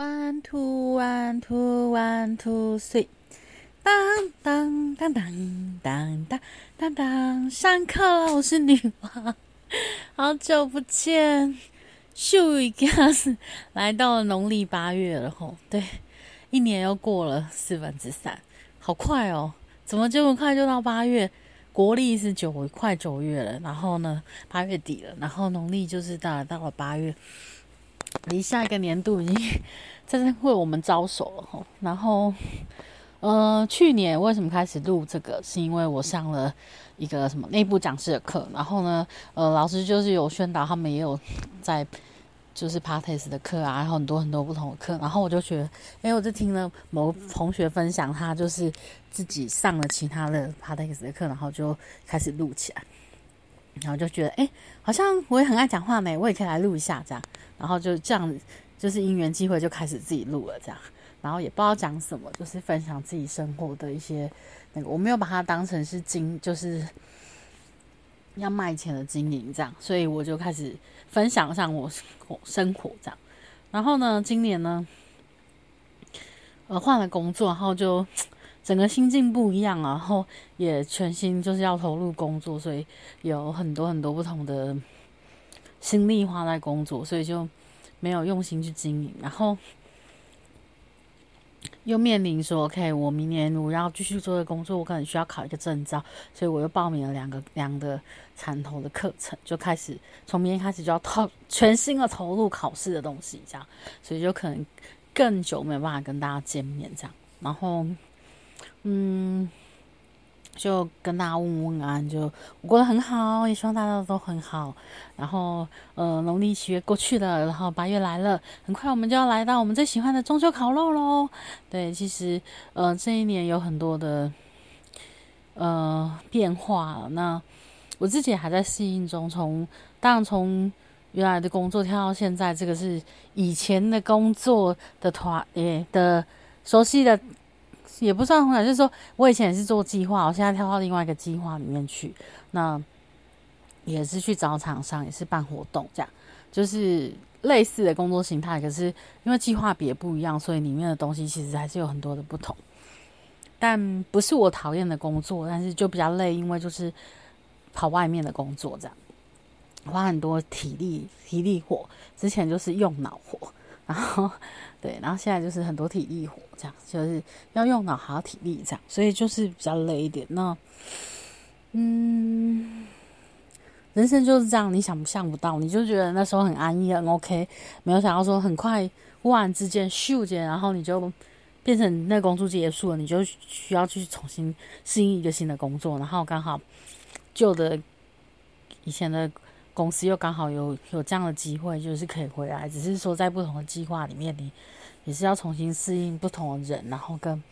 One two one two one two three，当当当当当当当当，上课了，我是女王，好久不见，咻一下子来到了农历八月了吼，对，一年又过了四分之三，好快哦，怎么这么快就到八月？国历是九快九月了，然后呢八月底了，然后农历就是到了到了八月。离下一个年度已经在为我们招手了吼。然后，呃，去年为什么开始录这个？是因为我上了一个什么内部讲师的课。然后呢，呃，老师就是有宣导，他们也有在就是 p a r t e s 的课啊，然后很多很多不同的课。然后我就觉得，哎，我就听了某同学分享，他就是自己上了其他的 p a r t e s 的课，然后就开始录起来。然后就觉得，哎，好像我也很爱讲话呢，我也可以来录一下这样。然后就这样，就是因缘机会就开始自己录了这样。然后也不知道讲什么，就是分享自己生活的一些那个，我没有把它当成是经，就是要卖钱的经营这样。所以我就开始分享上我生活这样。然后呢，今年呢，呃，换了工作，然后就。整个心境不一样，然后也全心就是要投入工作，所以有很多很多不同的心力花在工作，所以就没有用心去经营。然后又面临说，OK，我明年我要继续做的工作，我可能需要考一个证照，所以我又报名了两个两个产投的课程，就开始从明天开始就要投全新的投入考试的东西，这样，所以就可能更久没有办法跟大家见面，这样，然后。嗯，就跟大家问问安，就我过得很好，也希望大家都很好。然后，呃，农历七月过去了，然后八月来了，很快我们就要来到我们最喜欢的中秋烤肉喽。对，其实，呃，这一年有很多的呃变化。那我自己还在适应中，从当然从原来的工作跳到现在，这个是以前的工作的团诶的熟悉的。也不算很难，就是说我以前也是做计划，我现在跳到另外一个计划里面去，那也是去找厂商，也是办活动，这样就是类似的工作形态。可是因为计划别不一样，所以里面的东西其实还是有很多的不同。但不是我讨厌的工作，但是就比较累，因为就是跑外面的工作，这样花很多体力、体力活。之前就是用脑活。然后，对，然后现在就是很多体力活，这样就是要用脑还要体力，这样，所以就是比较累一点。那，嗯，人生就是这样，你想不想不到，你就觉得那时候很安逸很 OK，没有想到说很快忽然之间咻间，然后你就变成那工作结束了，你就需要去重新适应一个新的工作，然后刚好旧的以前的。公司又刚好有有这样的机会，就是可以回来。只是说在不同的计划里面，你也是要重新适应不同的人，然后跟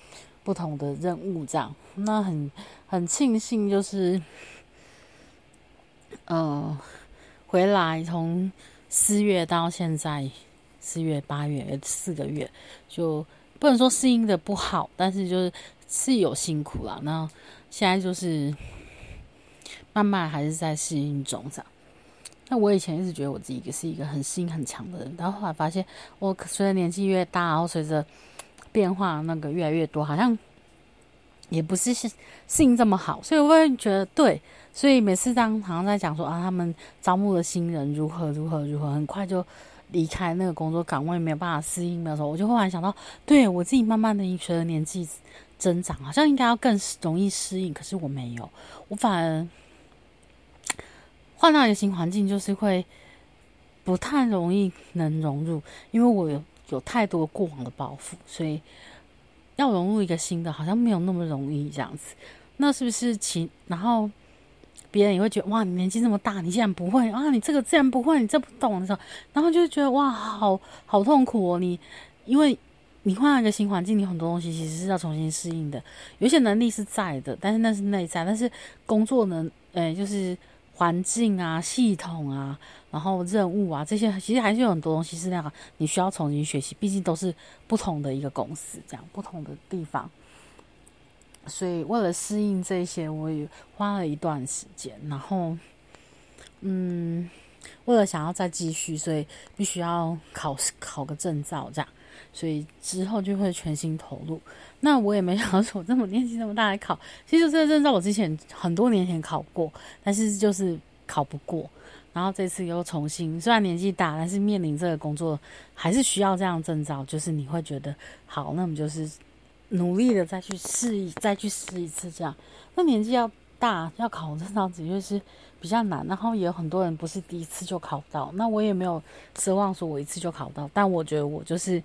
不同的任务这样。那很很庆幸，就是嗯，回来从四月到现在，四月八月四个月，就不能说适应的不好，但是就是是有辛苦了。那现在就是慢慢还是在适应中这样。那我以前一直觉得我自己是一个很心很强的人，然后后来发现，我随着年纪越大，然后随着变化那个越来越多，好像也不是性性这么好，所以我会觉得对，所以每次当好像在讲说啊，他们招募的新人如何如何如何，很快就离开那个工作岗位，没有办法适应的时候，我就忽然想到，对我自己慢慢的随着年纪增长，好像应该要更容易适应，可是我没有，我反而。换到一个新环境，就是会不太容易能融入，因为我有有太多过往的包袱，所以要融入一个新的，好像没有那么容易这样子。那是不是其然后别人也会觉得哇，你年纪这么大，你竟然不会啊？你这个自然不会，你这不懂的时候，然后就觉得哇，好好痛苦哦。你因为你换了一个新环境，你很多东西其实是要重新适应的。有些能力是在的，但是那是内在，但是工作能，诶，就是。环境啊，系统啊，然后任务啊，这些其实还是有很多东西是那样，你需要重新学习。毕竟都是不同的一个公司，这样不同的地方，所以为了适应这些，我也花了一段时间。然后，嗯，为了想要再继续，所以必须要考考个证照，这样。所以之后就会全心投入。那我也没想说，我这么年纪这么大来考，其实这个证照我之前很多年前考过，但是就是考不过。然后这次又重新，虽然年纪大，但是面临这个工作还是需要这样证照。就是你会觉得好，那我们就是努力的再去试一，再去试一次这样。那年纪要大，要考证照的确是比较难。然后也有很多人不是第一次就考到，那我也没有奢望说我一次就考到。但我觉得我就是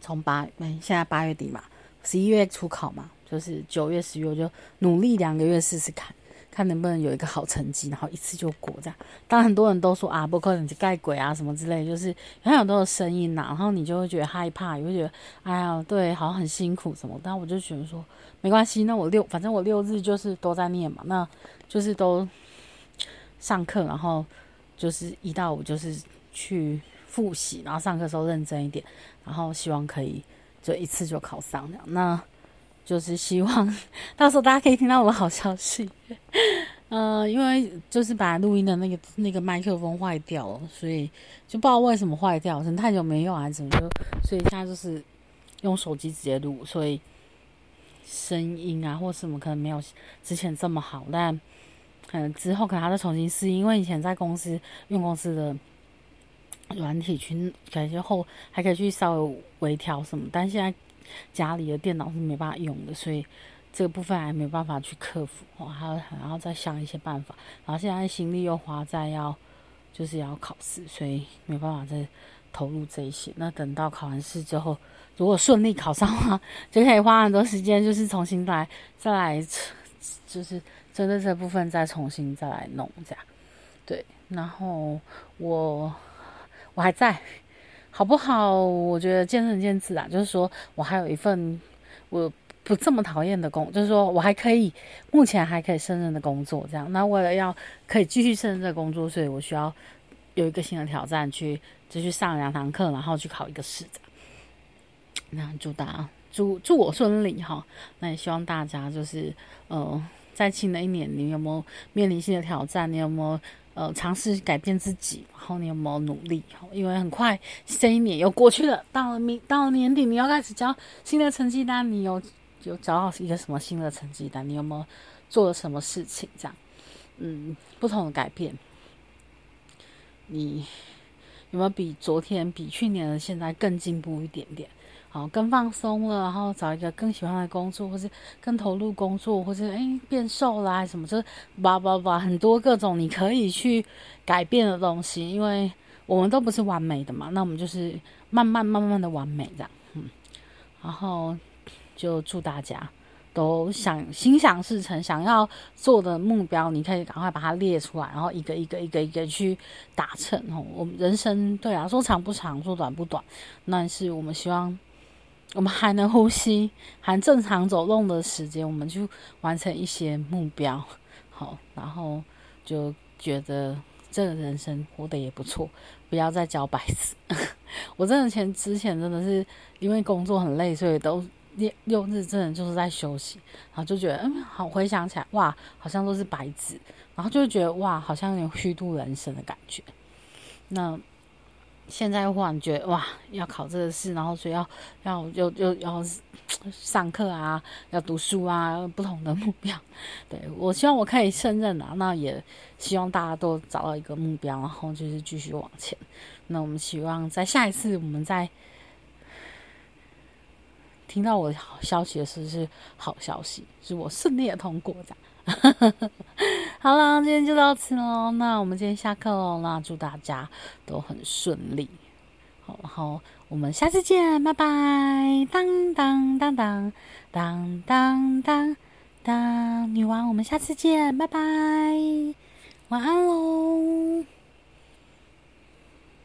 从八，嗯现在八月底嘛，十一月初考嘛，就是九月、十月我就努力两个月试试看。看能不能有一个好成绩，然后一次就过这样。当很多人都说啊，不可能去盖鬼啊什么之类，就是有很多的声音呐，然后你就会觉得害怕，你会觉得哎呀，对，好像很辛苦什么。但我就觉得说没关系，那我六，反正我六日就是都在念嘛，那就是都上课，然后就是一到五就是去复习，然后上课时候认真一点，然后希望可以就一次就考上这样。那。就是希望到时候大家可以听到我的好消息，嗯，因为就是把录音的那个那个麦克风坏掉了，所以就不知道为什么坏掉，可能太久没用还是怎么，就所以现在就是用手机直接录，所以声音啊或什么可能没有之前这么好，但可能之后可能还再重新试，因为以前在公司用公司的软体去感觉后还可以去稍微微调什么，但现在。家里的电脑是没办法用的，所以这个部分还没办法去克服我，还要还要再想一些办法。然后现在心力又花在要就是要考试，所以没办法再投入这一些。那等到考完试之后，如果顺利考上的话，就可以花很多时间，就是重新来再来，就是针对这部分再重新再来弄这样。对，然后我 我还在。好不好？我觉得见仁见智啊。就是说我还有一份我不这么讨厌的工，就是说我还可以，目前还可以胜任的工作。这样，那为了要可以继续胜任这工作，所以我需要有一个新的挑战，去继续上两堂课，然后去考一个试。那祝大家祝祝我顺利哈。那也希望大家就是呃，在新的一年，你有没有面临新的挑战？你有没有？呃，尝试改变自己，然后你有没有努力？因为很快这一年又过去了，到了明到了年底，你要开始交新的成绩单，你有有找到一个什么新的成绩单？你有没有做了什么事情？这样，嗯，不同的改变，你有没有比昨天、比去年的现在更进步一点点？好，更放松了，然后找一个更喜欢的工作，或是更投入工作，或是诶变瘦啦什么，就是叭叭叭，很多各种你可以去改变的东西，因为我们都不是完美的嘛，那我们就是慢慢慢慢的完美这样，嗯，然后就祝大家都想心想事成，想要做的目标，你可以赶快把它列出来，然后一个一个一个一个去达成哦。我们人生对啊，说长不长，说短不短，但是我们希望。我们还能呼吸，还正常走动的时间，我们就完成一些目标，好，然后就觉得这个人生活得也不错，不要再交白纸。我真的前之前真的是因为工作很累，所以都六六日真的就是在休息，然后就觉得嗯，好回想起来哇，好像都是白纸，然后就觉得哇，好像有点虚度人生的感觉。那。现在忽然觉得哇，要考这个试，然后所以要要又又要上课啊，要读书啊，不同的目标。对我希望我可以胜任啊，那也希望大家都找到一个目标，然后就是继续往前。那我们希望在下一次我们再听到我好消息的时候是好消息，是我顺利的通过这样。好了，今天就到此喽。那我们今天下课喽。那祝大家都很顺利。好，然后我们下次见，拜拜。当当当当当当当当，女王，我们下次见，拜拜，晚安喽。